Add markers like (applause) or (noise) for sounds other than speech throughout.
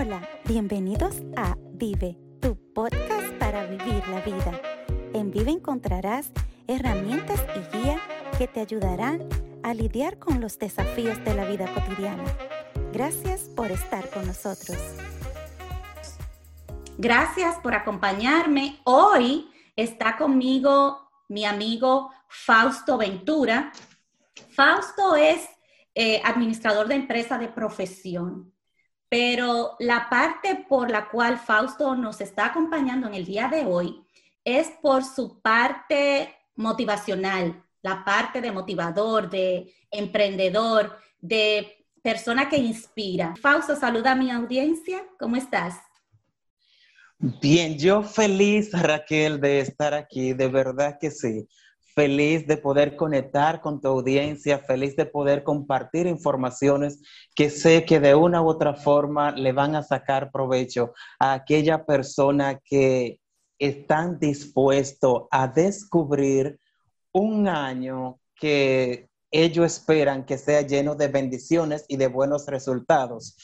Hola, bienvenidos a Vive, tu podcast para vivir la vida. En Vive encontrarás herramientas y guía que te ayudarán a lidiar con los desafíos de la vida cotidiana. Gracias por estar con nosotros. Gracias por acompañarme. Hoy está conmigo mi amigo Fausto Ventura. Fausto es eh, administrador de empresa de profesión. Pero la parte por la cual Fausto nos está acompañando en el día de hoy es por su parte motivacional, la parte de motivador, de emprendedor, de persona que inspira. Fausto, saluda a mi audiencia. ¿Cómo estás? Bien, yo feliz, Raquel, de estar aquí, de verdad que sí feliz de poder conectar con tu audiencia, feliz de poder compartir informaciones que sé que de una u otra forma le van a sacar provecho a aquella persona que están dispuestos a descubrir un año que ellos esperan que sea lleno de bendiciones y de buenos resultados.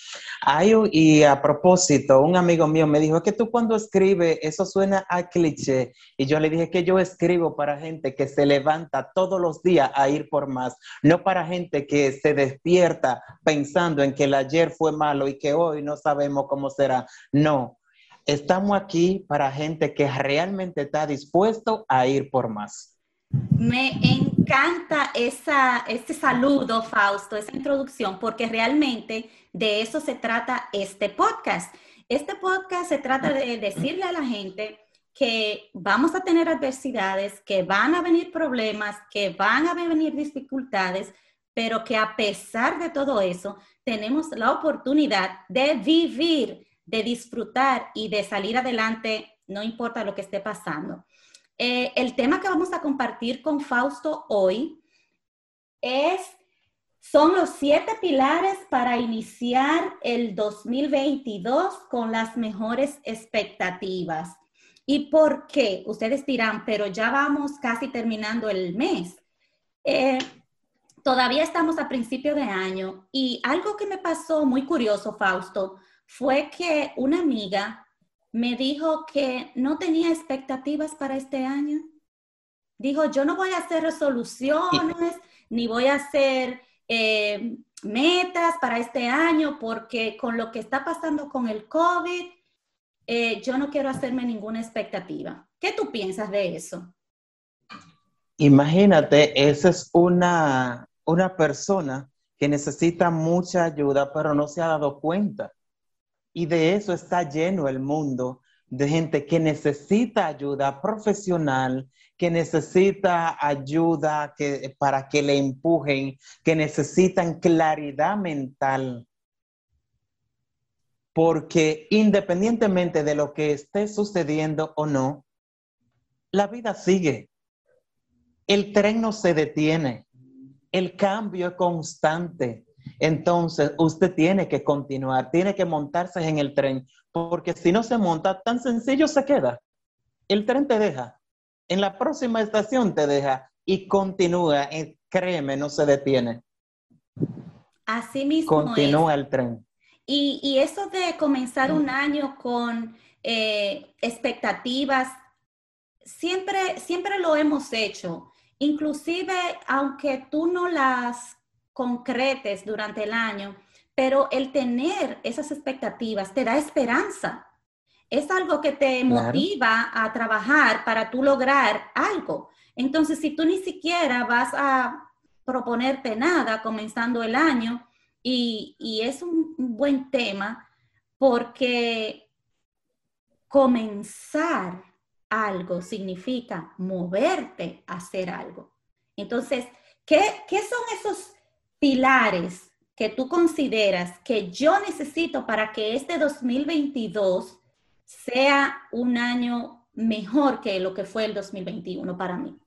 y a propósito, un amigo mío me dijo que tú cuando escribes, eso suena a cliché. Y yo le dije que yo escribo para gente que se levanta todos los días a ir por más, no para gente que se despierta pensando en que el ayer fue malo y que hoy no sabemos cómo será. No, estamos aquí para gente que realmente está dispuesto a ir por más. Me encanta esa, este saludo, Fausto, esa introducción, porque realmente de eso se trata este podcast. Este podcast se trata de decirle a la gente que vamos a tener adversidades, que van a venir problemas, que van a venir dificultades, pero que a pesar de todo eso, tenemos la oportunidad de vivir, de disfrutar y de salir adelante, no importa lo que esté pasando. Eh, el tema que vamos a compartir con Fausto hoy es, son los siete pilares para iniciar el 2022 con las mejores expectativas. ¿Y por qué? Ustedes dirán, pero ya vamos casi terminando el mes. Eh, todavía estamos a principio de año y algo que me pasó muy curioso, Fausto, fue que una amiga me dijo que no tenía expectativas para este año. Dijo, yo no voy a hacer resoluciones, ni voy a hacer eh, metas para este año, porque con lo que está pasando con el COVID, eh, yo no quiero hacerme ninguna expectativa. ¿Qué tú piensas de eso? Imagínate, esa es una, una persona que necesita mucha ayuda, pero no se ha dado cuenta. Y de eso está lleno el mundo, de gente que necesita ayuda profesional, que necesita ayuda para que le empujen, que necesitan claridad mental. Porque independientemente de lo que esté sucediendo o no, la vida sigue. El tren no se detiene. El cambio es constante. Entonces, usted tiene que continuar, tiene que montarse en el tren, porque si no se monta, tan sencillo se queda. El tren te deja. En la próxima estación te deja y continúa. Eh, créeme, no se detiene. Así mismo. Continúa el tren. Y, eso de comenzar un año con eh, expectativas, siempre, siempre lo hemos hecho. Inclusive, aunque tú no las concretes durante el año, pero el tener esas expectativas te da esperanza. Es algo que te motiva a trabajar para tú lograr algo. Entonces, si tú ni siquiera vas a proponerte nada comenzando el año, y, y es un buen tema porque comenzar algo significa moverte a hacer algo. Entonces, ¿qué, qué son esos pilares que tú consideras que yo necesito para que este 2022 sea un año mejor que lo que fue el 2021 para mí?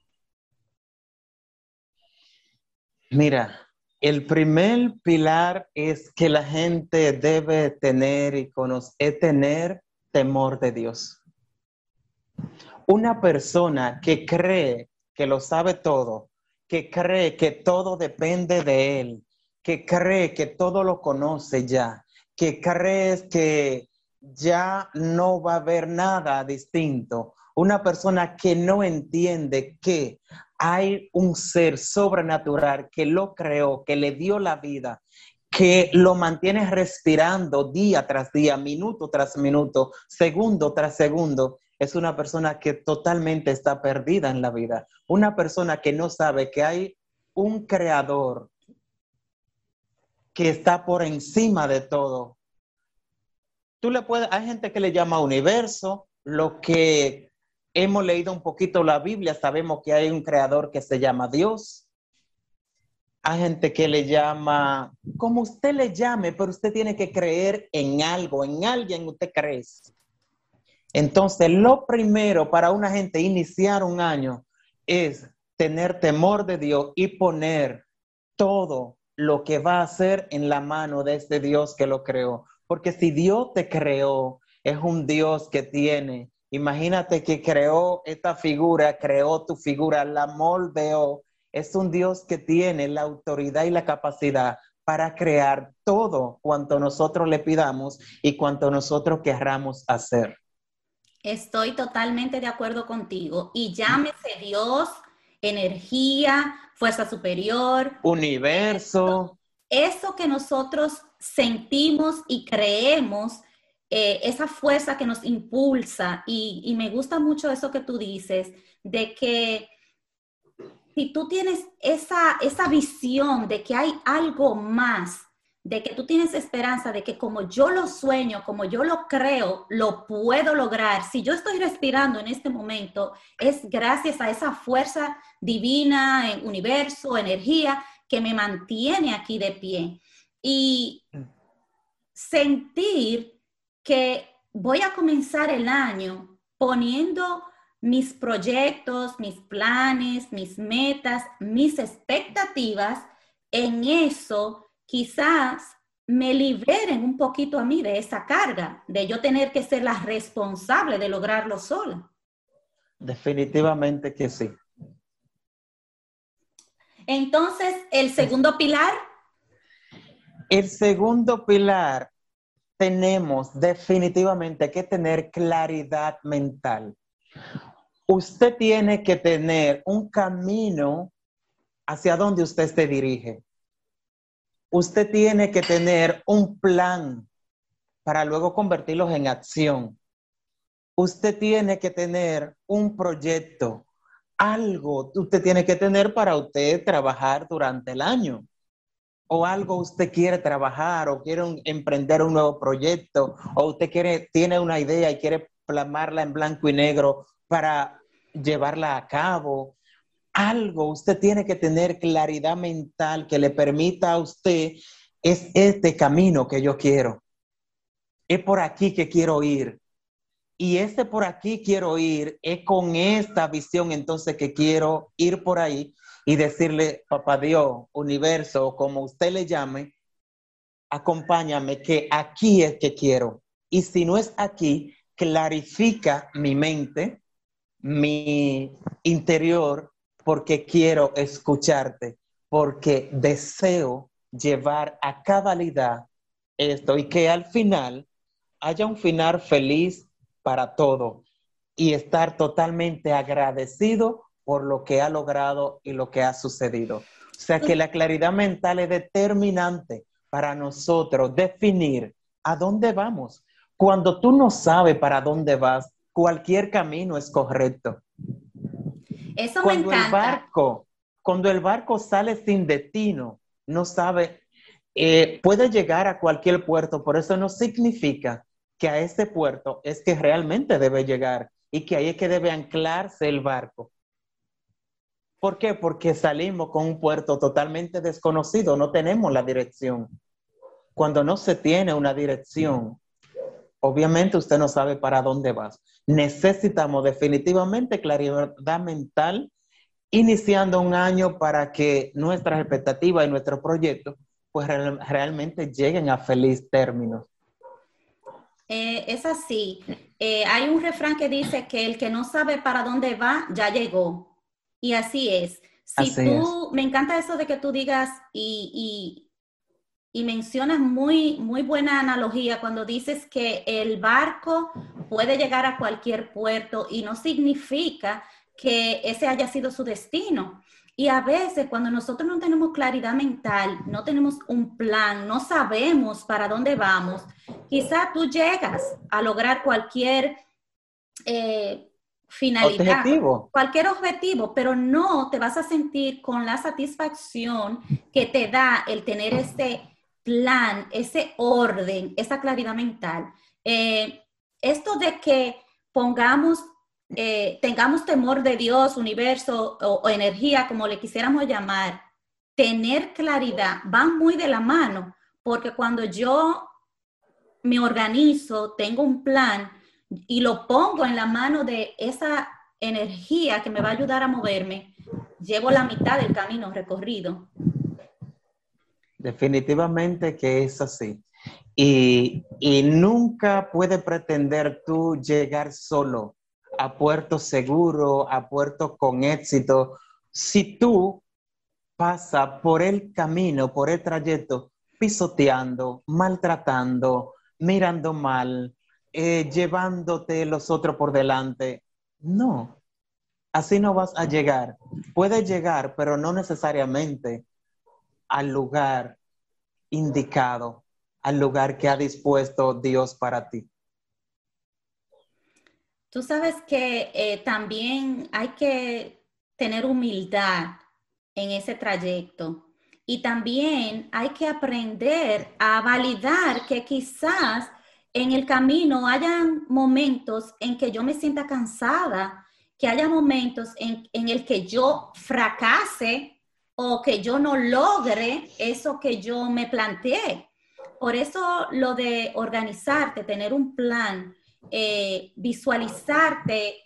Mira, el primer pilar es que la gente debe tener y conocer, tener temor de Dios. Una persona que cree que lo sabe todo, que cree que todo depende de él, que cree que todo lo conoce ya, que crees que ya no va a haber nada distinto. Una persona que no entiende que hay un ser sobrenatural que lo creó, que le dio la vida, que lo mantiene respirando día tras día, minuto tras minuto, segundo tras segundo, es una persona que totalmente está perdida en la vida. Una persona que no sabe que hay un creador que está por encima de todo. Tú le puedes, hay gente que le llama universo, lo que hemos leído un poquito la Biblia, sabemos que hay un creador que se llama Dios. Hay gente que le llama, como usted le llame, pero usted tiene que creer en algo, en alguien usted cree. Entonces, lo primero para una gente iniciar un año es tener temor de Dios y poner todo lo que va a hacer en la mano de este Dios que lo creó. Porque si Dios te creó, es un Dios que tiene. Imagínate que creó esta figura, creó tu figura, la moldeó. Es un Dios que tiene la autoridad y la capacidad para crear todo cuanto nosotros le pidamos y cuanto nosotros querramos hacer. Estoy totalmente de acuerdo contigo. Y llámese Dios, energía, fuerza superior. Universo. Eso, que nosotros sentimos y creemos, eh, esa fuerza que nos impulsa. Y, y me gusta mucho eso que tú dices, de que si tú tienes esa, esa visión de que hay algo más, de que tú tienes esperanza de que como yo lo sueño, como yo lo creo, lo puedo lograr. Si yo estoy respirando en este momento, es gracias a esa fuerza divina, en universo, energía, que me mantiene aquí de pie. Y sentir que voy a comenzar el año poniendo mis proyectos, mis planes, mis metas, mis expectativas en eso quizás me liberen un poquito a mí de esa carga, de yo tener que ser la responsable de lograrlo sola. Definitivamente que sí. Entonces, el segundo pilar. El segundo pilar, tenemos definitivamente que tener claridad mental. Usted tiene que tener un camino hacia donde usted se dirige usted tiene que tener un plan para luego convertirlos en acción. Usted tiene que tener un proyecto, algo usted tiene que tener para usted trabajar durante el año. O algo usted quiere trabajar o quiere emprender un nuevo proyecto o usted quiere, tiene una idea y quiere plasmarla en blanco y negro para llevarla a cabo algo, usted tiene que tener claridad mental que le permita a usted, es este camino que yo quiero. Es por aquí que quiero ir. Y este por aquí quiero ir, es con esta visión entonces que quiero ir por ahí y decirle, papá Dios, universo, como usted le llame, acompáñame, que aquí es que quiero. Y si no es aquí, clarifica mi mente, mi interior porque quiero escucharte, porque deseo llevar a cabalidad esto y que al final haya un final feliz para todo y estar totalmente agradecido por lo que ha logrado y lo que ha sucedido. O sea que la claridad mental es determinante para nosotros definir a dónde vamos. Cuando tú no sabes para dónde vas, cualquier camino es correcto. Eso cuando me encanta. El barco, cuando el barco sale sin destino, no sabe, eh, puede llegar a cualquier puerto, por eso no significa que a ese puerto es que realmente debe llegar y que ahí es que debe anclarse el barco. ¿Por qué? Porque salimos con un puerto totalmente desconocido, no tenemos la dirección. Cuando no se tiene una dirección, obviamente usted no sabe para dónde va necesitamos definitivamente claridad mental iniciando un año para que nuestras expectativas y nuestros proyectos pues realmente lleguen a feliz término. Eh, es así. Eh, hay un refrán que dice que el que no sabe para dónde va, ya llegó. Y así es. Si tú, me encanta eso de que tú digas y, y mencionas muy, muy buena analogía cuando dices que el barco puede llegar a cualquier puerto y no significa que ese haya sido su destino. Y a veces cuando nosotros no tenemos claridad mental, no tenemos un plan, no sabemos para dónde vamos, quizá tú llegas a lograr cualquier eh, finalidad, cualquier objetivo, pero no te vas a sentir con la satisfacción que te da el tener ese plan, ese orden, esa claridad mental. Eh, esto de que pongamos eh, tengamos temor de Dios, universo o, energía, como le quisiéramos llamar, tener claridad, van muy de la mano, porque cuando yo me organizo, tengo un plan y lo pongo en la mano de esa energía que me va a ayudar a moverme, llevo la mitad del camino recorrido. Definitivamente que es así. Y, y nunca puede pretender tú llegar solo a puerto seguro, a puerto con éxito, si tú pasas por el camino, por el trayecto, pisoteando, maltratando, mirando mal, eh, llevándote los otros por delante. No, así no vas a llegar. Puedes llegar, pero no necesariamente al lugar indicado, al lugar que ha dispuesto Dios para ti. Tú sabes que eh, también hay que tener humildad en ese trayecto y también hay que aprender a validar que quizás en el camino hayan momentos en que yo me sienta cansada, que haya momentos en, en el que yo fracase o que yo no logre eso que yo me planteé. Por eso lo de organizarte, tener un plan, eh, visualizarte,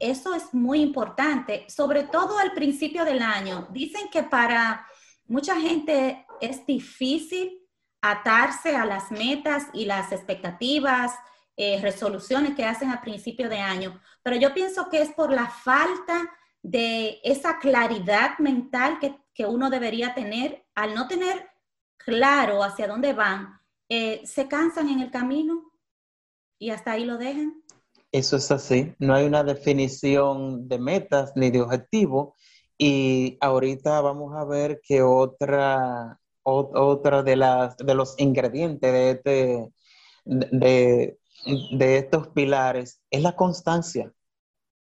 eso es muy importante, sobre todo al principio del año. Dicen que para mucha gente es difícil atarse a las metas y las expectativas, eh, resoluciones que hacen a principio de año, pero yo pienso que es por la falta de esa claridad mental que, uno debería tener. Al no tener claro hacia dónde van, eh, se cansan en el camino, y hasta ahí lo dejan. Eso es así, no hay una definición de metas ni de objetivo y ahorita vamos a ver que otra, otra de, las, de los ingredientes de, este, de, de estos pilares es la constancia.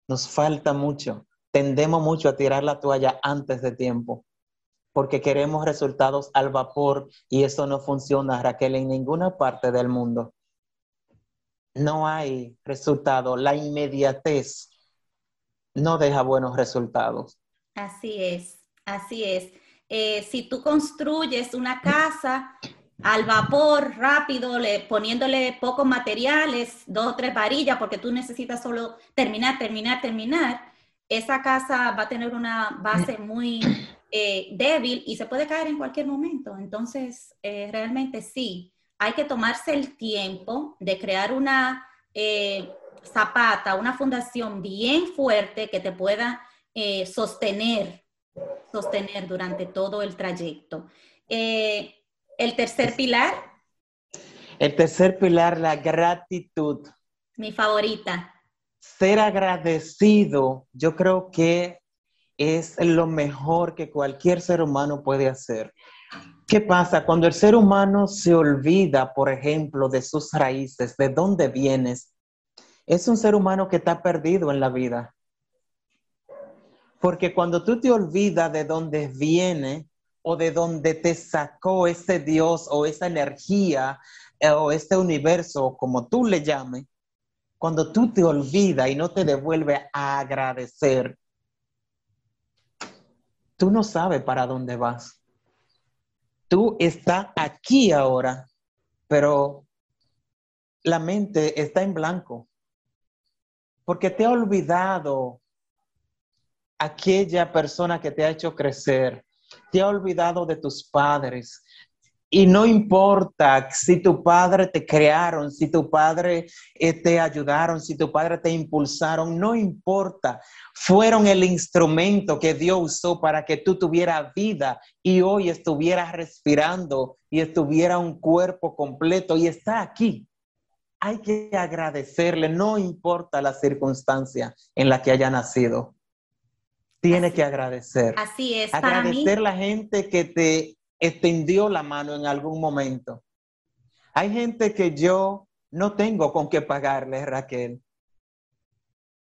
Nos falta mucho, tendemos mucho a tirar la toalla antes de tiempo porque queremos resultados al vapor y eso no funciona, Raquel, en ninguna parte del mundo no hay resultado. La inmediatez no deja buenos resultados. Así es, así es. Eh, si tú construyes una casa al vapor rápido, le, poniéndole pocos materiales, dos o tres varillas, porque tú necesitas solo terminar, terminar, terminar, esa casa va a tener una base muy eh, débil y se puede caer en cualquier momento. Entonces, eh, realmente sí, hay que tomarse el tiempo de crear una eh, zapata, una fundación bien fuerte que te pueda sostener, sostener durante todo el trayecto. El tercer pilar. El tercer pilar, la gratitud. Mi favorita. Ser agradecido, yo creo que es lo mejor que cualquier ser humano puede hacer. ¿Qué pasa? Cuando el ser humano se olvida, por ejemplo, de sus raíces, de dónde vienes, es un ser humano que está perdido en la vida. Porque cuando tú te olvidas de dónde viene o de dónde te sacó ese Dios o esa energía eh, o este universo, como tú le llames, cuando tú te olvidas y no te devuelve a agradecer, tú no sabes para dónde vas. Tú estás aquí ahora, pero la mente está en blanco, porque te ha olvidado aquella persona que te ha hecho crecer, te ha olvidado de tus padres Y no importa si tu padre te crearon, si tu padre eh, te ayudaron, si tu padre te impulsaron, no importa. Fueron el instrumento que Dios usó para que tú tuvieras vida y hoy estuvieras respirando y estuviera un cuerpo completo y está aquí. Hay que agradecerle, no importa la circunstancia en la que haya nacido. Tiene que agradecer. Así es. Agradecer a la gente que te extendió la mano en algún momento. Hay gente que yo no tengo con qué pagarle, Raquel.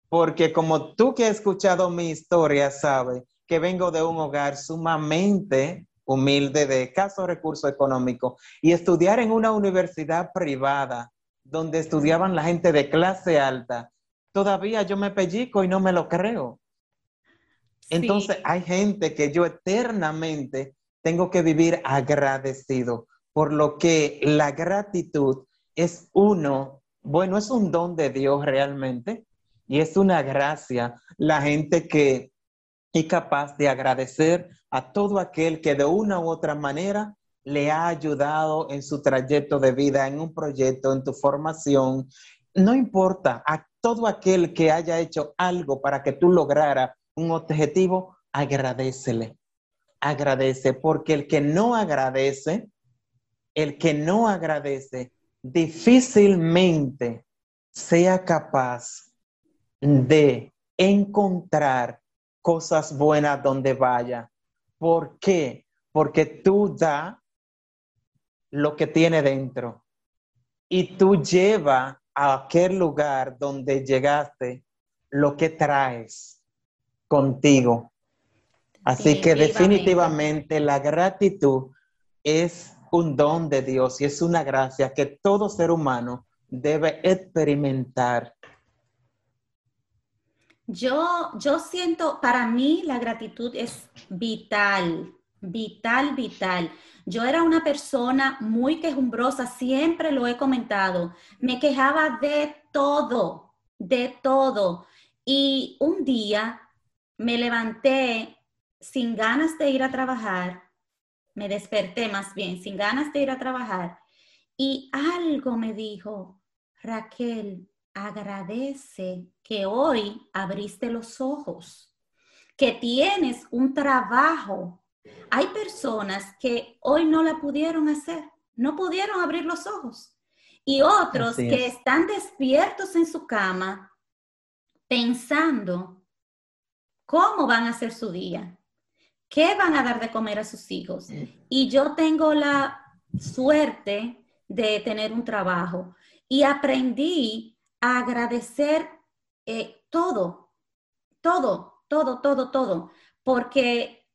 Porque como tú que has escuchado mi historia, sabes que vengo de un hogar sumamente humilde de escaso recurso económico y estudiar en una universidad privada donde estudiaban la gente de clase alta, todavía yo me pellico y no me lo creo. Entonces hay gente que yo eternamente tengo que vivir agradecido, por lo que la gratitud es uno, bueno, es un don de Dios realmente y es una gracia la gente que es capaz de agradecer a todo aquel que de una u otra manera le ha ayudado en su trayecto de vida, en un proyecto, en tu formación. No importa, a todo aquel que haya hecho algo para que tú lograra un objetivo, agradecele agradece, porque el que no agradece, el que no agradece, difícilmente sea capaz de encontrar cosas buenas donde vaya. ¿Por qué? Porque tú da lo que tiene dentro y tú llevas a aquel lugar donde llegaste lo que traes contigo. Así que definitivamente la gratitud es un don de Dios y es una gracia que todo ser humano debe experimentar. Yo, yo siento, para mí la gratitud es vital, vital, vital. Yo era una persona muy quejumbrosa, siempre lo he comentado. Me quejaba de todo, de todo. Y un día me levanté sin ganas de ir a trabajar, me desperté más bien, sin ganas de ir a trabajar, y algo me dijo, Raquel, agradece que hoy abriste los ojos, que tienes un trabajo. Hay personas que hoy no la pudieron hacer, no pudieron abrir los ojos. Y otros que están despiertos en su cama pensando cómo van a hacer su día, ¿Qué van a dar de comer a sus hijos? Y yo tengo la suerte de tener un trabajo y aprendí a agradecer eh, todo, todo, todo, todo, todo, porque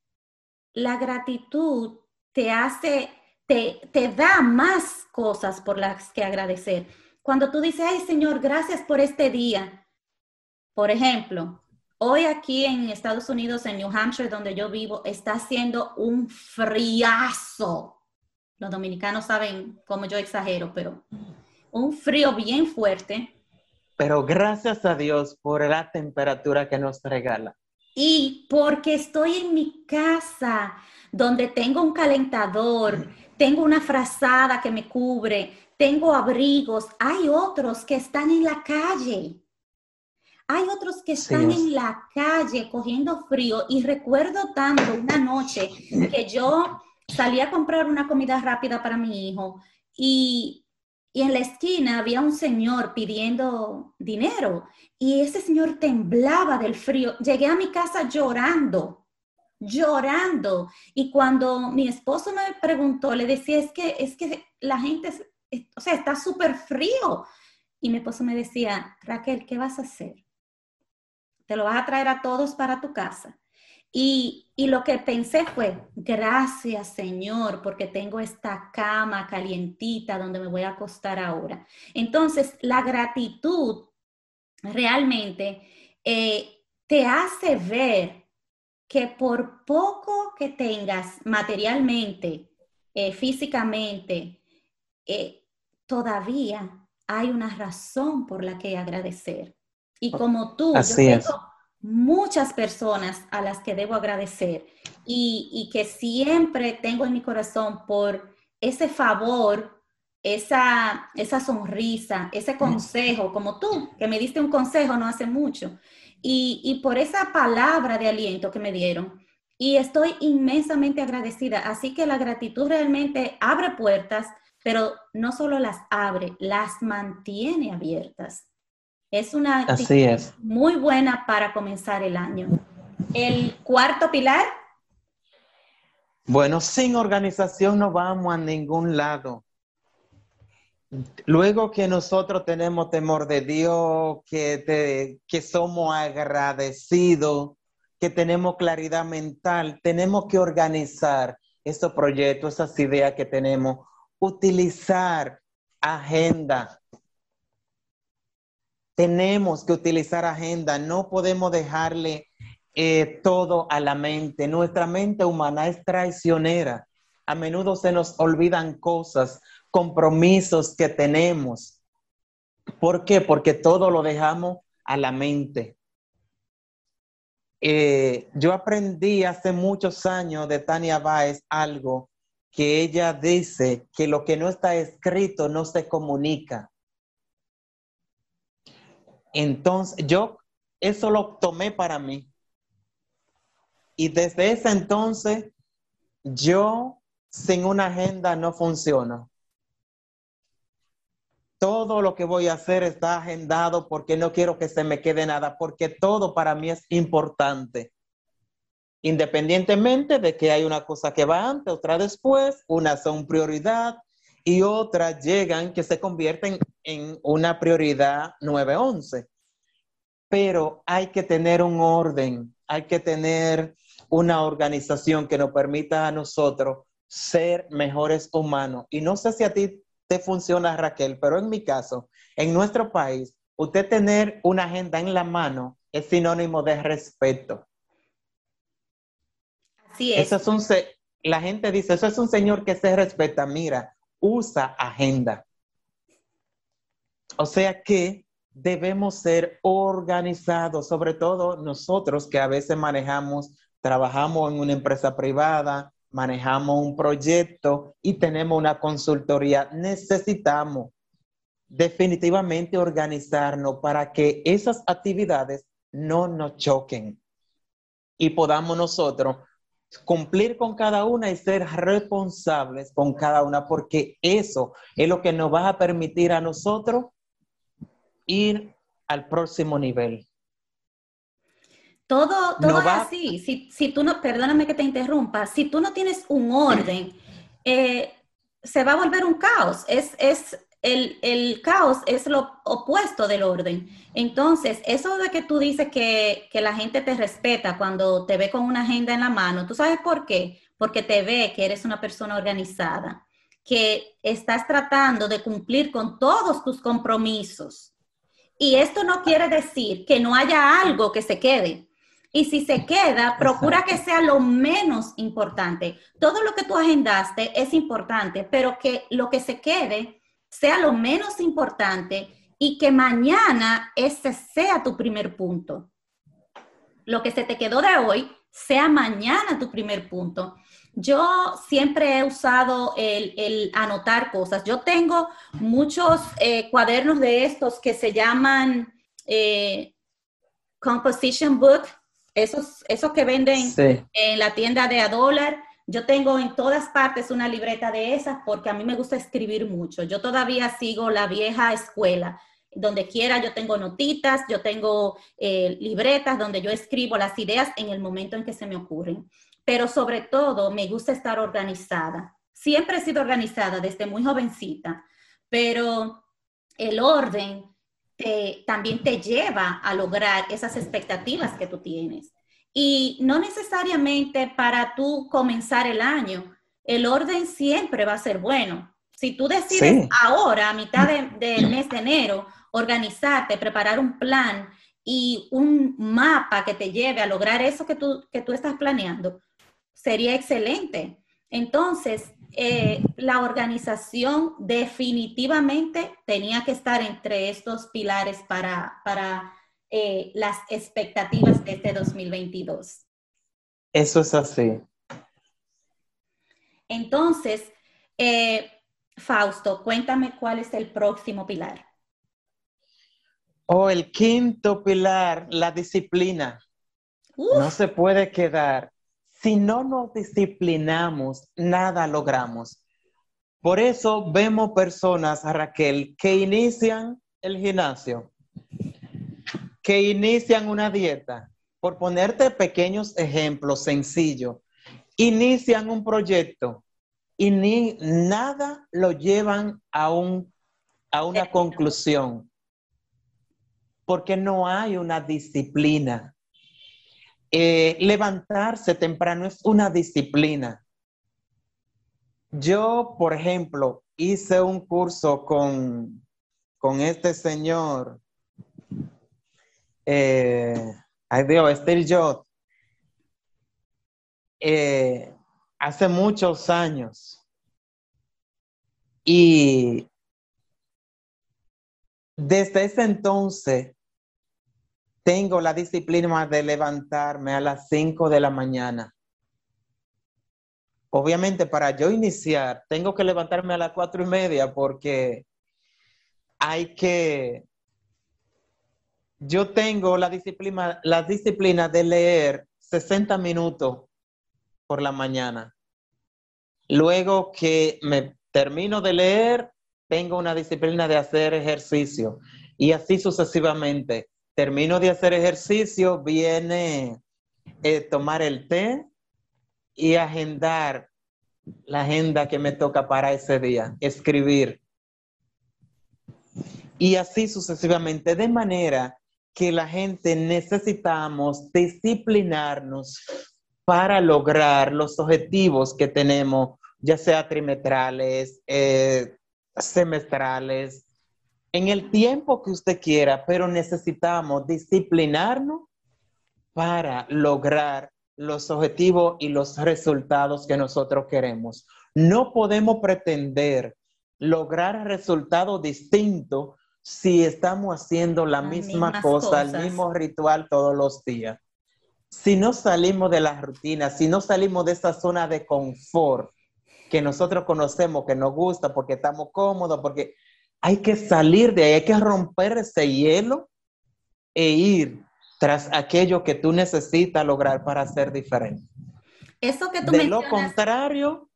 la gratitud te hace, te, te da más cosas por las que agradecer. Cuando tú dices, ay Señor, gracias por este día. Por ejemplo, Hoy aquí en Estados Unidos, en New Hampshire, donde yo vivo, está haciendo un friazo. Los dominicanos saben cómo yo exagero, pero un frío bien fuerte. Pero gracias a Dios por la temperatura que nos regala. Y porque estoy en mi casa, donde tengo un calentador, tengo una frazada que me cubre, tengo abrigos, hay otros que están en la calle hay otros que están en la calle cogiendo frío y recuerdo tanto una noche que yo salí a comprar una comida rápida para mi hijo y, y en la esquina había un señor pidiendo dinero y ese señor temblaba del frío. Llegué a mi casa llorando llorando. Y cuando mi esposo me preguntó, le decía, es que, es que la gente, o sea, está súper frío. Y mi esposo me decía, Raquel, ¿qué vas a hacer? Te lo vas a traer a todos para tu casa. Y, y, lo que pensé fue, gracias Señor, porque tengo esta cama calientita donde me voy a acostar ahora. Entonces, la gratitud realmente eh, te hace ver que por poco que tengas materialmente, eh, físicamente, eh, todavía hay una razón por la que agradecer. Y como tú, yo tengo muchas personas a las que debo agradecer y, que siempre tengo en mi corazón por ese favor, esa, esa sonrisa, ese consejo, como tú, que me diste un consejo no hace mucho, y, y por esa palabra de aliento que me dieron. Y estoy inmensamente agradecida. Así que la gratitud realmente abre puertas, pero no solo las abre, las mantiene abiertas. Es una Así es. muy buena para comenzar el año. El cuarto pilar. Bueno, sin organización no vamos a ningún lado. Luego que nosotros tenemos temor de Dios, que, que somos agradecidos, que tenemos claridad mental, tenemos que organizar esos proyectos, esas ideas que tenemos, utilizar agenda. Tenemos que utilizar agenda, no podemos dejarle eh, todo a la mente. Nuestra mente humana es traicionera. A menudo se nos olvidan cosas, compromisos que tenemos. ¿Por qué? Porque todo lo dejamos a la mente. Eh, yo aprendí hace muchos años de Tania Báez algo que ella dice que lo que no está escrito no se comunica. Entonces, yo eso lo tomé para mí. Y desde ese entonces, yo sin una agenda no funciono. Todo lo que voy a hacer está agendado porque no quiero que se me quede nada, porque todo para mí es importante. Independientemente de que hay una cosa que va antes, otra después, unas son prioridad y otras llegan que se convierten en una prioridad 911. Pero hay que tener un orden, hay que tener una organización que nos permita a nosotros ser mejores humanos. Y no sé si a ti te funciona, Raquel, pero en mi caso, en nuestro país, usted tener una agenda en la mano es sinónimo de respeto. Así es. Eso es un, la gente dice, eso es un señor que se respeta. Mira, usa agenda. O sea que debemos ser organizados, sobre todo nosotros que a veces manejamos, trabajamos en una empresa privada, manejamos un proyecto y tenemos una consultoría. Necesitamos definitivamente organizarnos para que esas actividades no nos choquen y podamos nosotros cumplir con cada una y ser responsables con cada una, porque eso es lo que nos va a permitir a nosotros ir al próximo nivel. Todo, todo es así. Si, si, tú no, perdóname que te interrumpa, si tú no tienes un orden, eh, se va a volver un caos. Es, es el, el, caos es lo opuesto del orden. Entonces, eso de que tú dices que, que, la gente te respeta cuando te ve con una agenda en la mano, ¿tú sabes por qué? Porque te ve que eres una persona organizada, que estás tratando de cumplir con todos tus compromisos. Y esto no quiere decir que no haya algo que se quede. Y si se queda, procura que sea lo menos importante. Todo lo que tú agendaste es importante, pero que lo que se quede sea lo menos importante y que mañana ese sea tu primer punto. Lo que se te quedó de hoy sea mañana tu primer punto. Yo siempre he usado el, anotar cosas. Yo tengo muchos eh, cuadernos de estos que se llaman eh, Composition Book, esos, esos que venden en la tienda de a dólar. Yo tengo en todas partes una libreta de esas porque a mí me gusta escribir mucho. Yo todavía sigo la vieja escuela. Donde quiera yo tengo notitas, yo tengo eh, libretas donde yo escribo las ideas en el momento en que se me ocurren. Pero sobre todo me gusta estar organizada. Siempre he sido organizada desde muy jovencita, pero el orden también te lleva a lograr esas expectativas que tú tienes. Y no necesariamente para tú comenzar el año, el orden siempre va a ser bueno. Si tú decides ahora, a mitad del mes de enero, organizarte, preparar un plan y un mapa que te lleve a lograr eso que tú, que tú estás planeando, sería excelente. Entonces, eh, la organización definitivamente tenía que estar entre estos pilares para, para eh, las expectativas de este 2022. Eso es así. Entonces, Eh, Fausto, cuéntame cuál es el próximo pilar. Oh, el quinto pilar, la disciplina. No se puede quedar. Si no nos disciplinamos, nada logramos. Por eso vemos personas, Raquel, que inician el gimnasio, que inician una dieta. Por ponerte pequeños ejemplos sencillos, inician un proyecto y ni nada lo llevan a, un, a una conclusión, porque no hay una disciplina. Eh, levantarse temprano es una disciplina. Yo, por ejemplo, hice un curso con, con este señor, eh, Dios, Steve Jobs, eh, hace muchos años. Y desde ese entonces tengo la disciplina de levantarme a las 5 de la mañana. Obviamente para yo iniciar tengo que levantarme a las cuatro y media porque hay que, yo tengo la disciplina, de leer 60 minutos por la mañana. Luego que me termino de leer, tengo una disciplina de hacer ejercicio y así sucesivamente. Termino de hacer ejercicio, viene eh, tomar el té y agendar la agenda que me toca para ese día, escribir. Y así sucesivamente, de manera que la gente necesitamos disciplinarnos para lograr los objetivos que tenemos, ya sea trimestrales, eh, semestrales, en el tiempo que usted quiera, pero necesitamos disciplinarnos para lograr los objetivos y los resultados que nosotros queremos. No podemos pretender lograr resultados distintos si estamos haciendo la misma cosa, el mismo ritual todos los días si no salimos de la rutina, si no salimos de esa zona de confort que nosotros conocemos, que nos gusta, porque estamos cómodos, porque hay que salir de ahí, hay que romper ese hielo e ir tras aquello que tú necesitas lograr para ser diferente. Eso que tú de lo contrario,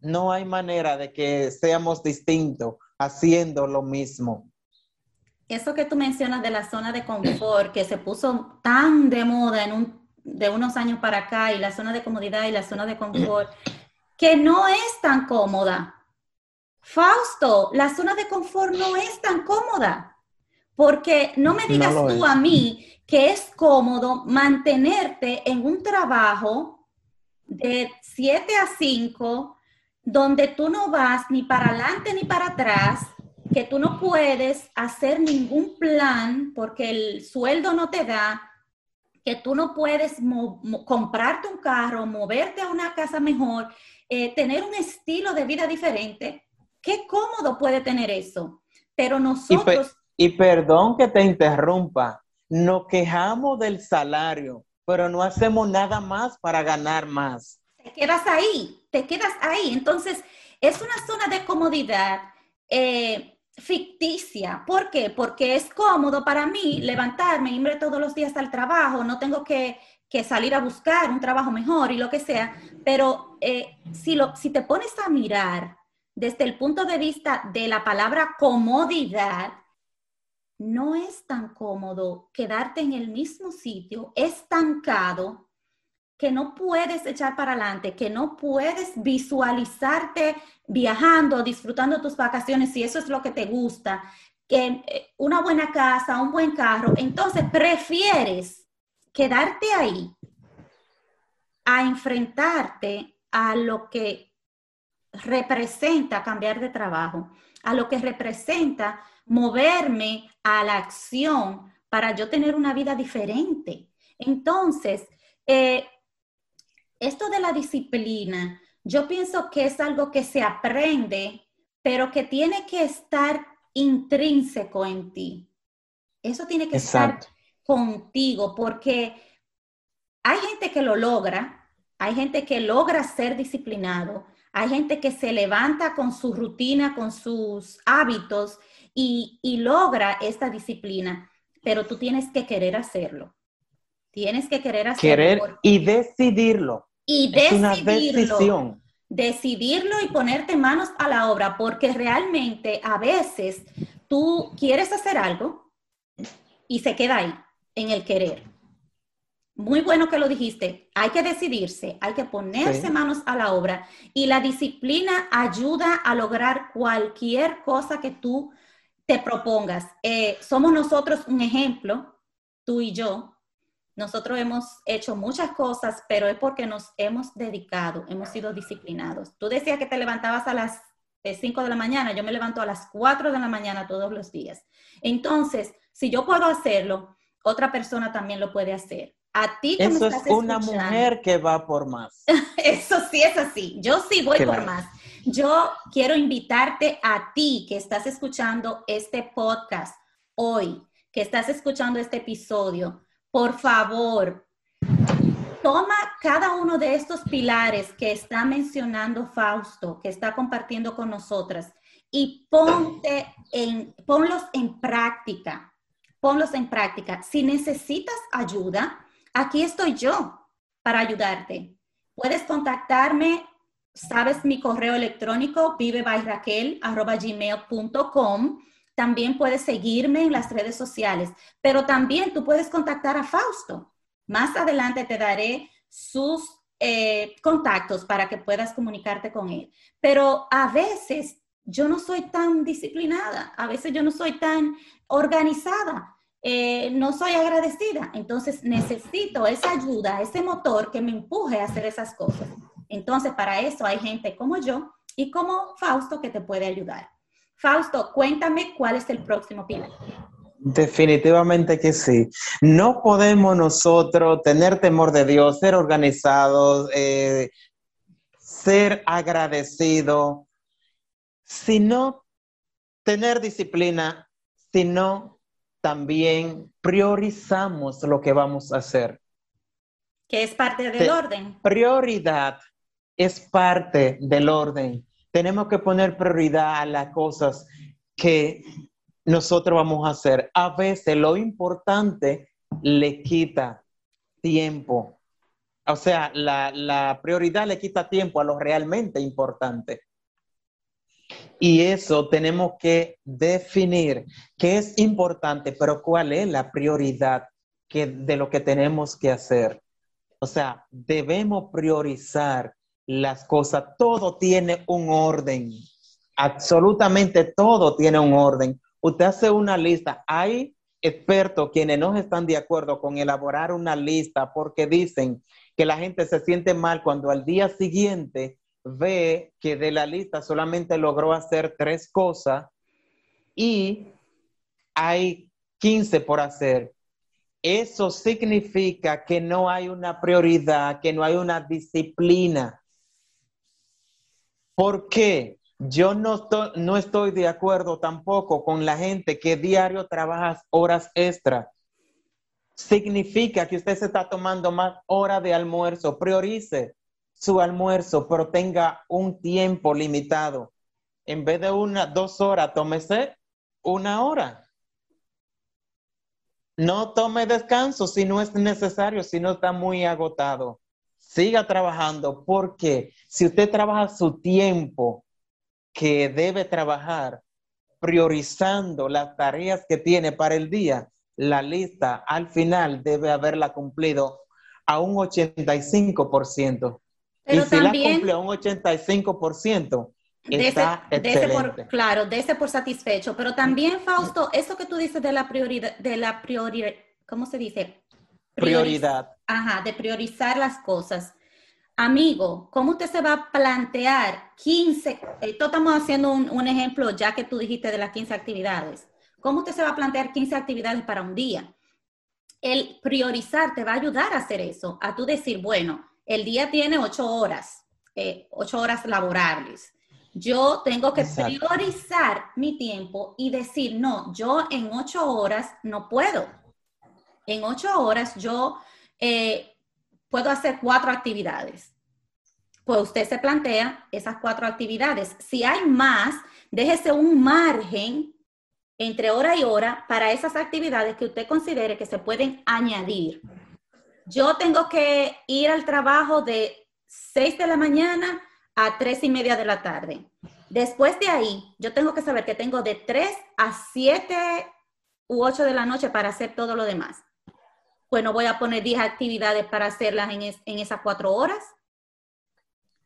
no hay manera de que seamos distintos haciendo lo mismo eso que tú mencionas de la zona de confort, que se puso tan de moda en un, de unos años para acá, y la zona de comodidad y la zona de confort, que no es tan cómoda. Fausto, la zona de confort no es tan cómoda, porque no me digas tú a mí que es cómodo mantenerte en un trabajo de 7 a 5, donde tú no vas ni para adelante ni para atrás, que tú no puedes hacer ningún plan porque el sueldo no te da, que tú no puedes comprarte un carro, moverte a una casa mejor, eh, tener un estilo de vida diferente. Qué cómodo puede tener eso. Pero nosotros... Y, perdón que te interrumpa, nos quejamos del salario, pero no hacemos nada más para ganar más. Te quedas ahí, te quedas ahí. Entonces, es una zona de comodidad. Eh, ficticia. ¿Por qué? Porque es cómodo para mí levantarme, irme todos los días al trabajo, no tengo que, salir a buscar un trabajo mejor y lo que sea, pero eh, si, lo, si te pones a mirar desde el punto de vista de la palabra comodidad, no es tan cómodo quedarte en el mismo sitio, estancado, que no puedes echar para adelante, que no puedes visualizarte viajando, disfrutando tus vacaciones, si eso es lo que te gusta, que eh, una buena casa, un buen carro, entonces prefieres quedarte ahí a enfrentarte a lo que representa cambiar de trabajo, a lo que representa moverme a la acción para yo tener una vida diferente. Entonces, eh, esto de la disciplina, yo pienso que es algo que se aprende, pero que tiene que estar intrínseco en ti. Eso tiene que estar contigo, porque hay gente que lo logra, hay gente que logra ser disciplinado, Hay gente que se levanta con su rutina, con sus hábitos y, logra esta disciplina, pero tú tienes que querer hacerlo. Tienes que querer hacerlo. Querer y decidirlo. Y es decisión. Decidirlo y ponerte manos a la obra, porque realmente a veces tú quieres hacer algo y se queda ahí, en el querer. Muy bueno que lo dijiste. Hay que decidirse, hay que ponerse manos a la obra y la disciplina ayuda a lograr cualquier cosa que tú te propongas. Eh, somos nosotros un ejemplo, tú y yo. Nosotros hemos hecho muchas cosas, pero es porque nos hemos dedicado, hemos sido disciplinados. Tú decías que te levantabas a las 5 de la mañana, yo me levanto a las 4 de la mañana todos los días. Entonces, si yo puedo hacerlo, otra persona también lo puede hacer. A ti Eso es una mujer que va por más. (laughs) Eso sí es así. Yo sí voy por más. Yo quiero invitarte a ti que estás escuchando este podcast hoy, que estás escuchando este episodio. Por favor, toma cada uno de estos pilares que está mencionando Fausto, que está compartiendo con nosotras, y ponte en, ponlos en práctica. Ponlos en práctica. Si necesitas ayuda, aquí estoy yo para ayudarte. Puedes contactarme, sabes mi correo electrónico, vivebyraquel.gmail.com. También puedes seguirme en las redes sociales, pero también tú puedes contactar a Fausto. Más adelante te daré sus eh, contactos para que puedas comunicarte con él. Pero a veces yo no soy tan disciplinada, a veces yo no soy tan organizada. Eh, no soy agradecida. Entonces necesito esa ayuda, ese motor que me empuje a hacer esas cosas. Entonces para eso hay gente como yo y como Fausto que te puede ayudar. Fausto, cuéntame cuál es el próximo pilar. Definitivamente que sí. No podemos nosotros tener temor de Dios, ser organizados, eh, ser agradecidos, sino tener disciplina, sino también priorizamos lo que vamos a hacer. Que es parte del orden. Prioridad es parte del orden. Tenemos que poner prioridad a las cosas que nosotros vamos a hacer. A veces lo importante le quita tiempo. O sea, la, la prioridad le quita tiempo a lo realmente importante. Y eso tenemos que definir qué es importante, pero cuál es la prioridad que, de lo que tenemos que hacer. O sea, debemos priorizar las cosas. Todo tiene un orden. Absolutamente todo tiene un orden. Usted hace una lista. Hay expertos quienes no están de acuerdo con elaborar una lista porque dicen que la gente se siente mal cuando al día siguiente ve que de la lista solamente logró hacer tres cosas y hay 15 por hacer. Eso significa que no hay una prioridad, que no hay una disciplina. ¿Por qué? Yo no estoy, no estoy de acuerdo tampoco con la gente que diario trabaja horas extra. Significa que usted se está tomando más horas de almuerzo. Priorice su almuerzo, pero tenga un tiempo limitado. En vez de una, dos horas, tómese una hora. No tome descanso si no es necesario, si no está muy agotado. Siga trabajando porque si usted trabaja su tiempo que debe trabajar, priorizando las tareas que tiene para el día, la lista al final debe haberla cumplido a un 85%. Pero y si también, la cumple a un 85%, está excelente. claro, de ese por satisfecho. Pero también, Fausto, eso que tú dices de la prioridad, de la prioridad, ¿cómo se dice? prioridad. Ajá, de priorizar las cosas. Amigo, ¿cómo usted se va a plantear 15? Esto estamos haciendo un, un, ejemplo ya que tú dijiste de las 15 actividades. ¿Cómo usted se va a plantear 15 actividades para un día? El priorizar te va a ayudar a hacer eso, a tú decir, bueno, el día tiene ocho horas, eh, ocho horas laborables. Yo tengo que priorizar mi tiempo y decir, no, yo en ocho horas no puedo. En ocho horas yo eh, puedo hacer cuatro actividades. pues usted se plantea esas cuatro actividades. Si hay más, déjese un margen entre hora y hora para esas actividades que usted considere que se pueden añadir. Yo tengo que ir al trabajo de 6 de la mañana a 3 y media de la tarde. Después de ahí, yo tengo que saber que tengo de 3 a 7 u 8 de la noche para hacer todo lo demás. Bueno, voy a poner 10 actividades para hacerlas en, en esas 4 horas.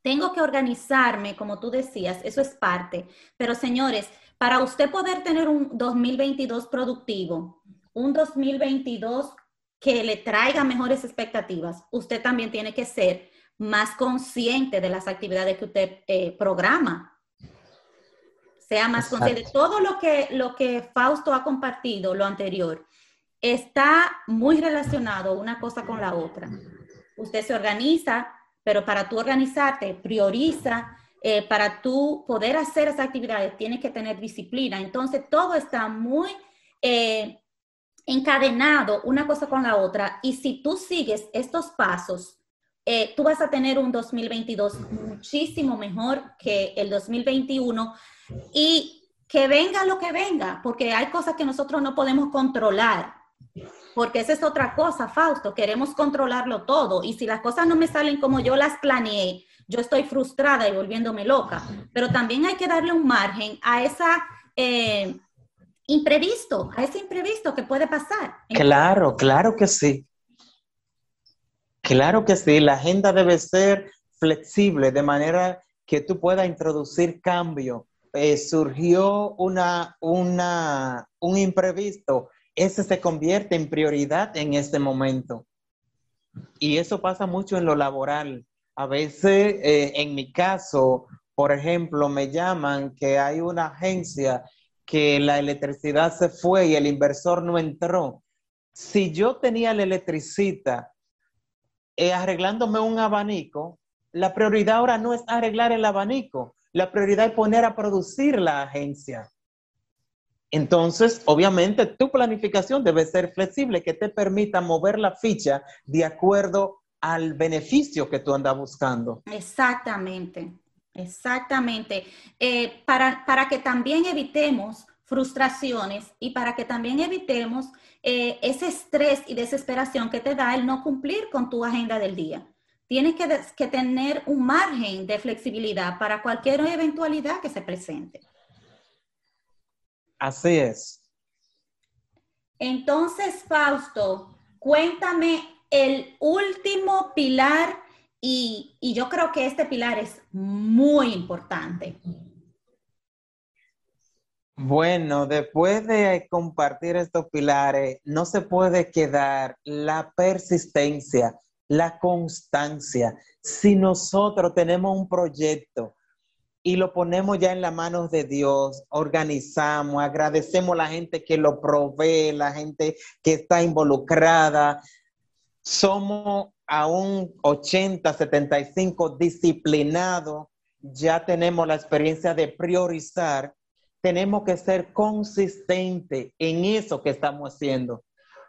Tengo que organizarme, como tú decías, eso es parte. Pero señores, para usted poder tener un 2022 productivo, un 2022 que le traiga mejores expectativas, usted también tiene que ser más consciente de las actividades que usted eh, programa. Sea más consciente. Todo lo que, lo que Fausto ha compartido, lo anterior, está muy relacionado una cosa con la otra. Usted se organiza, pero para tú organizarte, prioriza eh, para tú poder hacer esas actividades tienes que tener disciplina. Entonces, todo está muy eh, encadenado una cosa con la otra. Y si tú sigues estos pasos, eh, tú vas a tener un 2022 muchísimo mejor que el 2021 y que venga lo que venga, porque hay cosas que nosotros no podemos controlar. Porque esa es otra cosa, Fausto, queremos controlarlo todo y si las cosas no me salen como yo las planeé, yo estoy frustrada y volviéndome loca, pero también hay que darle un margen a esa eh, imprevisto, a ese imprevisto que puede pasar. Claro, claro que sí. Claro que sí, la agenda debe ser flexible de manera que tú puedas introducir cambio. Eh, surgió una, una, un imprevisto, ese se convierte en prioridad en este momento. Y eso pasa mucho en lo laboral. A veces, eh, en mi caso, por ejemplo, me llaman que hay una agencia que la electricidad se fue y el inversor no entró. Si yo tenía la electricista eh, arreglándome un abanico, la prioridad ahora no es arreglar el abanico, la prioridad es poner a producir la agencia. Entonces, obviamente, tu planificación debe ser flexible, que te permita mover la ficha de acuerdo al beneficio que tú andas buscando. Exactamente, exactamente. Eh, para, para, que también evitemos frustraciones y para que también evitemos eh, ese estrés y desesperación que te da el no cumplir con tu agenda del día. Tienes que, que tener un margen de flexibilidad para cualquier eventualidad que se presente. Así es. Entonces, Fausto, cuéntame el último pilar, y, yo creo que este pilar es muy importante. Bueno, después de compartir estos pilares, no se puede quedar la persistencia, la constancia. Si nosotros tenemos un proyecto y lo ponemos ya en las manos de Dios, organizamos, agradecemos a la gente que lo provee, la gente que está involucrada, somos a un 80, 75 disciplinados, ya tenemos la experiencia de priorizar, tenemos que ser consistentes en eso que estamos haciendo.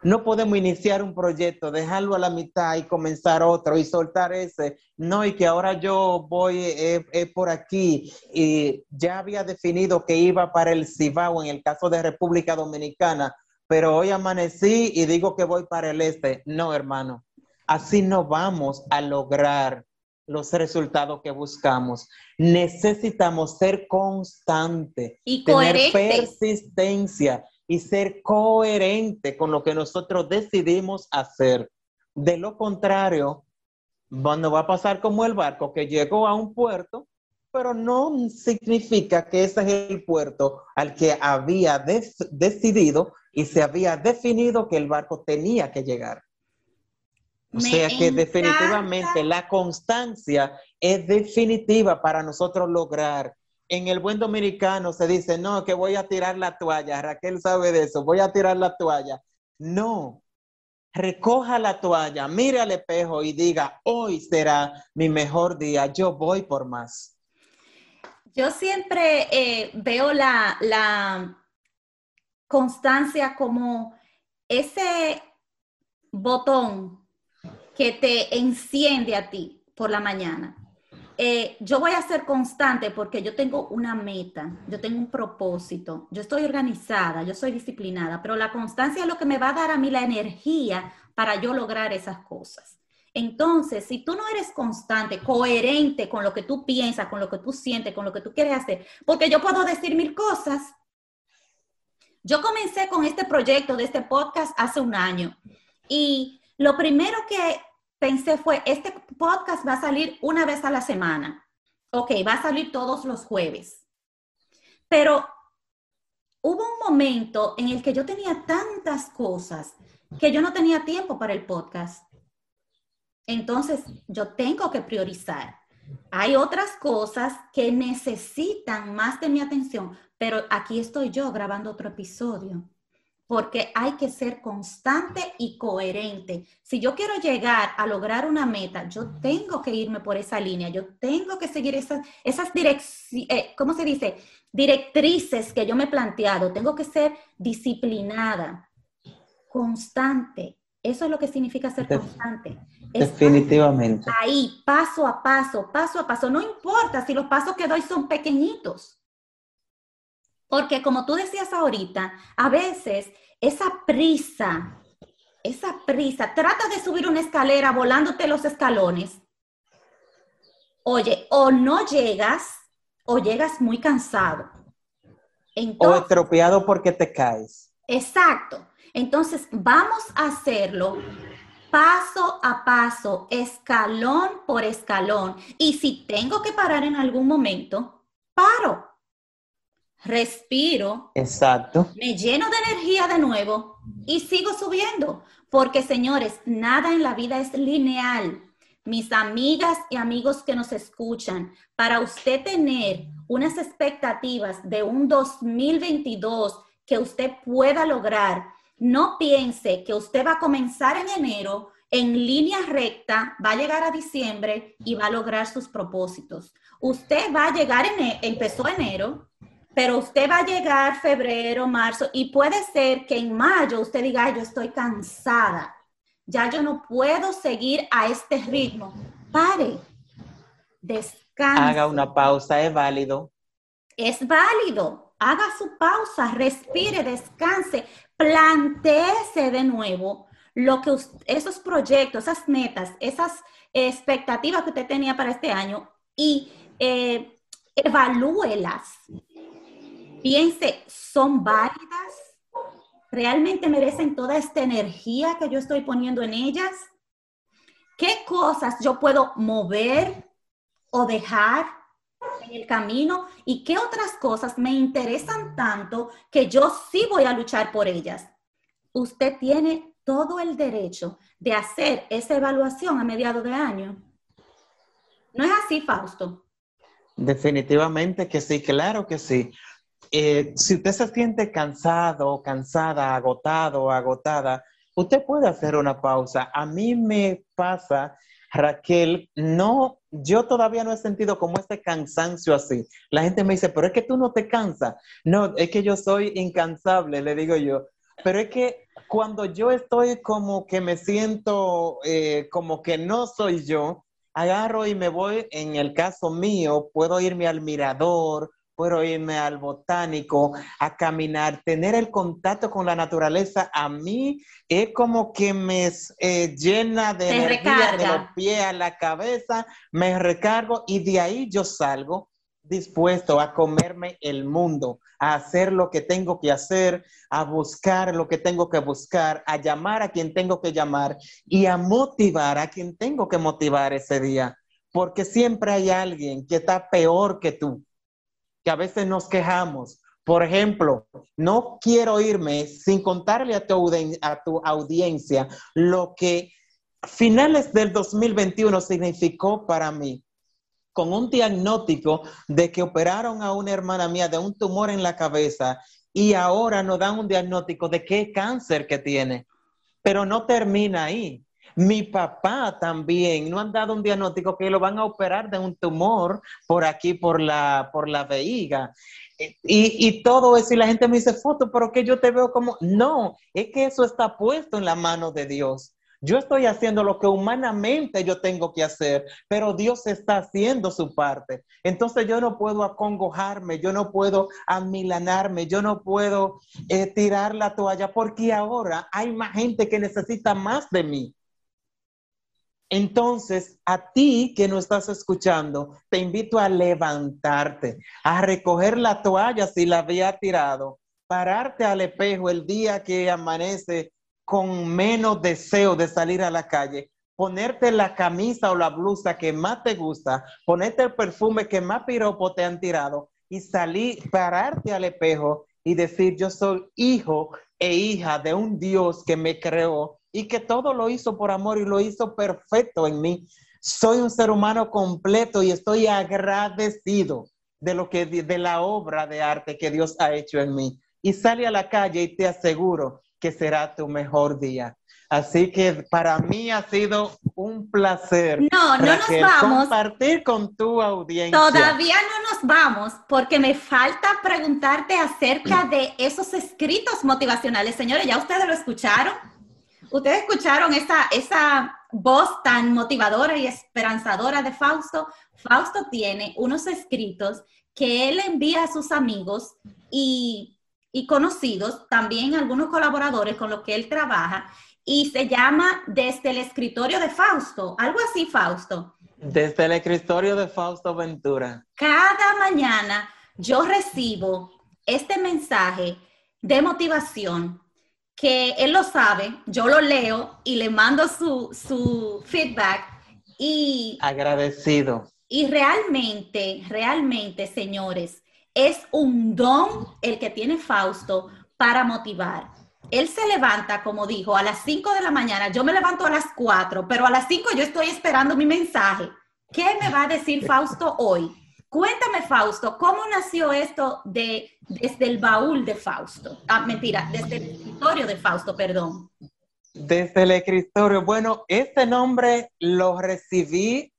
No podemos iniciar un proyecto, dejarlo a la mitad y comenzar otro y soltar ese. No, y que ahora yo voy eh, eh, por aquí y ya había definido que iba para el Cibao en el caso de República Dominicana pero hoy amanecí y digo que voy para el este. No, hermano, así no vamos a lograr los resultados que buscamos. Necesitamos ser constante, y tener persistencia y ser coherente con lo que nosotros decidimos hacer. De lo contrario, no va a pasar como el barco que llegó a un puerto, pero no significa que ese es el puerto al que había decidido y se había definido que el barco tenía que llegar. O sea que definitivamente la constancia es definitiva para nosotros lograr. En el buen dominicano se dice, no, que voy a tirar la toalla. Raquel sabe de eso, voy a tirar la toalla. No, recoja la toalla, mire al espejo y diga, hoy será mi mejor día, yo voy por más. Yo siempre eh, veo la, la constancia como ese botón que te enciende a ti por la mañana. Eh, yo voy a ser constante porque yo tengo una meta, yo tengo un propósito, yo estoy organizada, yo soy disciplinada, pero la constancia es lo que me va a dar a mí la energía para yo lograr esas cosas. Entonces, si tú no eres constante, coherente con lo que tú piensas, con lo que tú sientes, con lo que tú quieres hacer, porque yo puedo decir mil cosas. Yo comencé con este proyecto de este podcast hace un año y lo primero que pensé fue, este podcast va a salir una vez a la semana. Ok, va a salir todos los jueves. Pero hubo un momento en el que yo tenía tantas cosas que yo no tenía tiempo para el podcast. Entonces, yo tengo que priorizar. Hay otras cosas que necesitan más de mi atención, pero aquí estoy yo grabando otro episodio, porque hay que ser constante y coherente. Si yo quiero llegar a lograr una meta, yo tengo que irme por esa línea, yo tengo que seguir esas, esas eh, ¿cómo se dice? Directrices que yo me he planteado, tengo que ser disciplinada, constante. Eso es lo que significa ser constante. Definitivamente. Ahí, paso a paso, paso a paso. No importa si los pasos que doy son pequeñitos. Porque como tú decías ahorita, a veces esa prisa, esa prisa, trata de subir una escalera volándote los escalones. Oye, o no llegas o llegas muy cansado. o estropeado porque te caes. Exacto. Entonces, vamos a hacerlo paso a paso, escalón por escalón. Y si tengo que parar en algún momento, paro. Respiro. Exacto. Me lleno de energía de nuevo y sigo subiendo. Porque, señores, nada en la vida es lineal. Mis amigas y amigos que nos escuchan, para usted tener unas expectativas de un 2022 que usted pueda lograr, no piense que usted va a comenzar en enero en línea recta, va a llegar a diciembre y va a lograr sus propósitos. Usted va a llegar en, e, empezó enero, pero usted va a llegar febrero, marzo y puede ser que en mayo usted diga, yo estoy cansada, ya yo no puedo seguir a este ritmo. Pare, descanse. Haga una pausa, es válido. Es válido. Haga su pausa, respire, descanse, planteese de nuevo lo que esos proyectos, esas metas, esas expectativas que usted tenía para este año y eh, evalúelas. Piense, ¿son válidas? ¿Realmente merecen toda esta energía que yo estoy poniendo en ellas? ¿Qué cosas yo puedo mover o dejar en el camino y qué otras cosas me interesan tanto que yo sí voy a luchar por ellas. Usted tiene todo el derecho de hacer esa evaluación a mediados de año. ¿No es así, Fausto? Definitivamente que sí, claro que sí. Eh, si usted se siente cansado, cansada, agotado, agotada, usted puede hacer una pausa. A mí me pasa Raquel, no, yo todavía no he sentido como este cansancio así. La gente me dice, pero es que tú no te cansas. No, es que yo soy incansable, le digo yo. Pero es que cuando yo estoy como que me siento eh, como que no soy yo, agarro y me voy, en el caso mío, puedo irme al mirador, puedo irme al botánico, a caminar, tener el contacto con la naturaleza, a mí es como que me eh, llena de energía de los pies a la cabeza, me recargo y de ahí yo salgo dispuesto a comerme el mundo, a hacer lo que tengo que hacer, a buscar lo que tengo que buscar, a llamar a quien tengo que llamar y a motivar a quien tengo que motivar ese día, porque siempre hay alguien que está peor que tú que a veces nos quejamos. Por ejemplo, no quiero irme sin contarle a tu, audiencia lo que finales del 2021 significó para mí con un diagnóstico de que operaron a una hermana mía de un tumor en la cabeza y ahora nos dan un diagnóstico de qué cáncer que tiene. Pero no termina ahí. Mi papá también, no han dado un diagnóstico que lo van a operar de un tumor por aquí, por la, por la vejiga. Y, y, todo eso, y la gente me dice, foto, pero que yo te veo como, no, es que eso está puesto en la mano de Dios. Yo estoy haciendo lo que humanamente yo tengo que hacer, pero Dios está haciendo su parte. Entonces yo no puedo acongojarme, yo no puedo amilanarme, yo no puedo eh, tirar la toalla, porque ahora hay más gente que necesita más de mí. Entonces, a ti que no estás escuchando, te invito a levantarte, a recoger la toalla si la había tirado, pararte al espejo el día que amanece con menos deseo de salir a la calle, ponerte la camisa o la blusa que más te gusta, ponerte el perfume que más piropo te han tirado y salir, pararte al espejo y decir, yo soy hijo e hija de un Dios que me creó y que todo lo hizo por amor y lo hizo perfecto en mí. Soy un ser humano completo y estoy agradecido de lo que de la obra de arte que Dios ha hecho en mí. Y sale a la calle y te aseguro que será tu mejor día. Así que para mí ha sido un placer. No, no nos vamos. Compartir con tu audiencia. Todavía no nos vamos porque me falta preguntarte acerca de esos escritos motivacionales. Señores, ya ustedes lo escucharon. Ustedes escucharon esa, esa voz tan motivadora y esperanzadora de Fausto. Fausto tiene unos escritos que él envía a sus amigos y y conocidos, también algunos colaboradores con los que él trabaja, y se llama Desde el escritorio de Fausto, algo así, Fausto. Desde el escritorio de Fausto Ventura. Cada mañana yo recibo este mensaje de motivación que él lo sabe, yo lo leo y le mando su, su feedback y... Agradecido. Y realmente, realmente, señores, es un don el que tiene Fausto para motivar. Él se levanta, como dijo, a las 5 de la mañana. Yo me levanto a las 4, pero a las 5 yo estoy esperando mi mensaje. ¿Qué me va a decir Fausto hoy? Cuéntame, Fausto, ¿cómo nació esto de, desde el baúl de Fausto? Ah, mentira, desde el escritorio de Fausto, perdón. Desde el escritorio. Bueno, este nombre lo recibí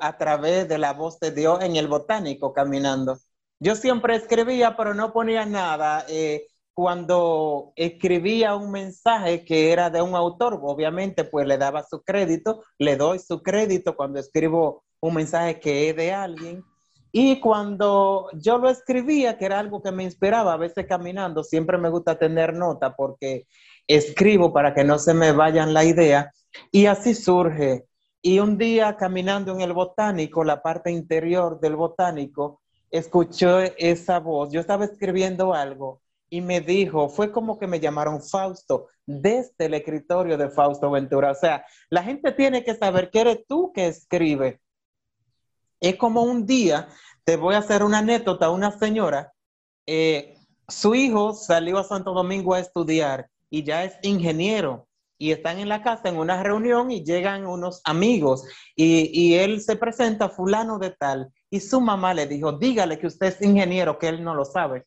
a través de la voz de Dios en el botánico caminando. Yo siempre escribía, pero no ponía nada. Eh, cuando escribía un mensaje que era de un autor, obviamente pues le daba su crédito, le doy su crédito cuando escribo un mensaje que es de alguien. Y cuando yo lo escribía, que era algo que me inspiraba, a veces caminando, siempre me gusta tener nota porque escribo para que no se me vayan la idea. Y así surge. Y un día caminando en el botánico, la parte interior del botánico, escuchó esa voz. Yo estaba escribiendo algo y me dijo, fue como que me llamaron Fausto desde el escritorio de Fausto Ventura. O sea, la gente tiene que saber que eres tú que escribe. Es como un día, te voy a hacer una anécdota, una señora, eh, su hijo salió a Santo Domingo a estudiar y ya es ingeniero y están en la casa en una reunión y llegan unos amigos y, y él se presenta fulano de tal y su mamá le dijo, dígale que usted es ingeniero, que él no lo sabe.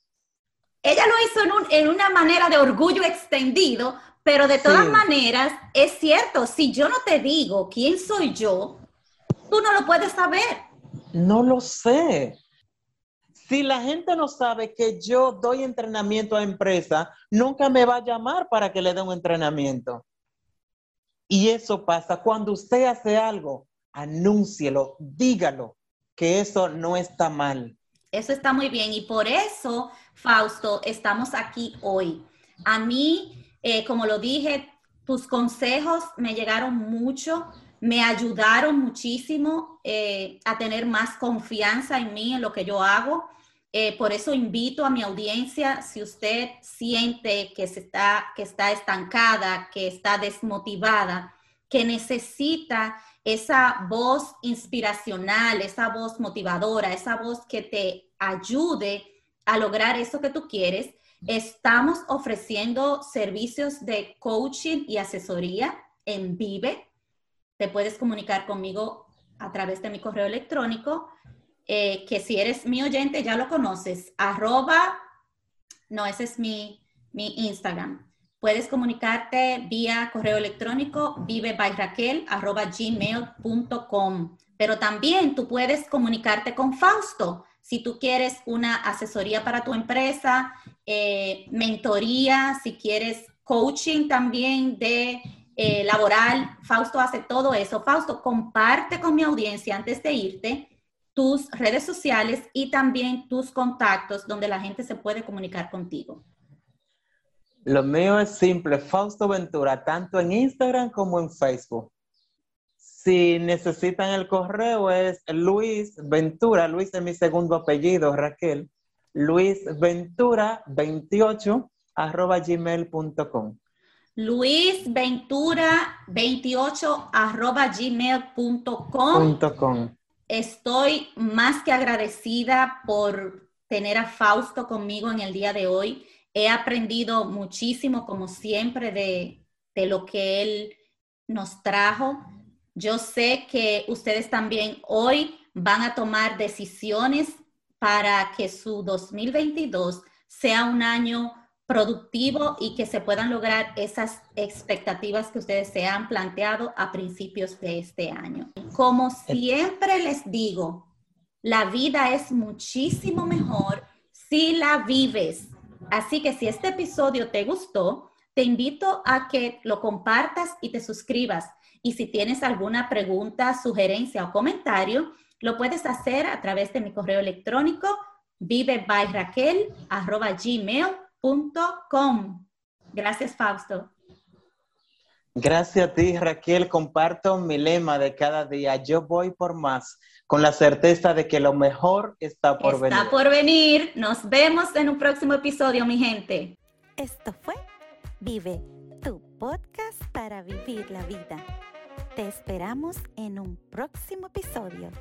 Ella lo hizo en, una manera de orgullo extendido, pero de todas maneras, es cierto, si yo no te digo quién soy yo, tú no lo puedes saber. No lo sé. Si la gente no sabe que yo doy entrenamiento a empresa, nunca me va a llamar para que le dé un entrenamiento. Y eso pasa cuando usted hace algo, anúncielo, dígalo que eso no está mal. Eso está muy bien y por eso, Fausto, estamos aquí hoy. A mí, eh, como lo dije, tus consejos me llegaron mucho, me ayudaron muchísimo eh, a tener más confianza en mí, en lo que yo hago. Eh, por eso invito a mi audiencia, si usted siente que, se está, que está estancada, que está desmotivada, que necesita esa voz inspiracional, esa voz motivadora, esa voz que te ayude a lograr eso que tú quieres, estamos ofreciendo servicios de coaching y asesoría en Vive. Te puedes comunicar conmigo a través de mi correo electrónico, eh, que si eres mi oyente ya lo conoces, arroba, no, ese es mi, mi Instagram, Puedes comunicarte vía correo electrónico vivebyraquel.gmail.com. Pero también tú puedes comunicarte con Fausto si tú quieres una asesoría para tu empresa, eh, mentoría, si quieres coaching también de eh, laboral. Fausto hace todo eso. Fausto, comparte con mi audiencia antes de irte tus redes sociales y también tus contactos donde la gente se puede comunicar contigo. Lo mío es simple, Fausto Ventura, tanto en Instagram como en Facebook. Si necesitan el correo es Luis Ventura, Luis es mi segundo apellido, Raquel, Luis Ventura 28 arroba gmail.com. Luis Ventura 28 arroba gmail.com. Estoy más que agradecida por tener a Fausto conmigo en el día de hoy. He aprendido muchísimo, como siempre, de, de lo que él nos trajo. Yo sé que ustedes también hoy van a tomar decisiones para que su 2022 sea un año productivo y que se puedan lograr esas expectativas que ustedes se han planteado a principios de este año. Como siempre les digo, la vida es muchísimo mejor si la vives. Así que si este episodio te gustó, te invito a que lo compartas y te suscribas. Y si tienes alguna pregunta, sugerencia o comentario, lo puedes hacer a través de mi correo electrónico vivebyraquel.gmail.com Com. Gracias, Fausto. Gracias a ti, Raquel. Comparto mi lema de cada día. Yo voy por más, con la certeza de que lo mejor está por venir. Está por venir. Nos vemos en un próximo episodio, mi gente. Esto fue Vive, tu podcast para vivir la vida. Te esperamos en un próximo episodio.